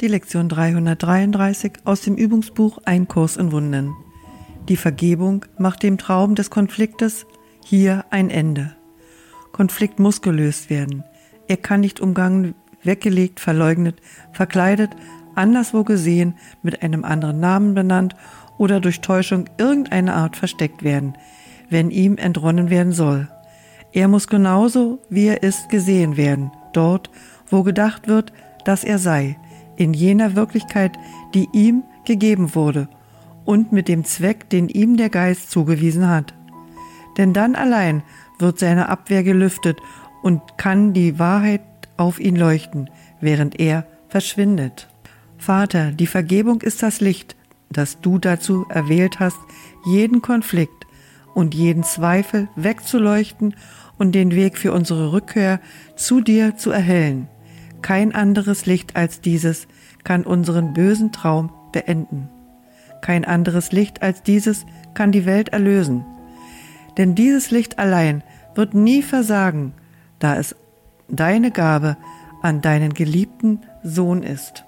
Die Lektion 333 aus dem Übungsbuch Ein Kurs in Wunden. Die Vergebung macht dem Traum des Konfliktes hier ein Ende. Konflikt muss gelöst werden. Er kann nicht umgangen, weggelegt, verleugnet, verkleidet, anderswo gesehen, mit einem anderen Namen benannt oder durch Täuschung irgendeiner Art versteckt werden, wenn ihm entronnen werden soll. Er muss genauso, wie er ist, gesehen werden, dort, wo gedacht wird, dass er sei, in jener Wirklichkeit, die ihm gegeben wurde und mit dem Zweck, den ihm der Geist zugewiesen hat. Denn dann allein wird seine Abwehr gelüftet und kann die Wahrheit auf ihn leuchten, während er verschwindet. Vater, die Vergebung ist das Licht, das du dazu erwählt hast, jeden Konflikt und jeden Zweifel wegzuleuchten und den Weg für unsere Rückkehr zu dir zu erhellen. Kein anderes Licht als dieses kann unseren bösen Traum beenden. Kein anderes Licht als dieses kann die Welt erlösen. Denn dieses Licht allein wird nie versagen, da es deine Gabe an deinen geliebten Sohn ist.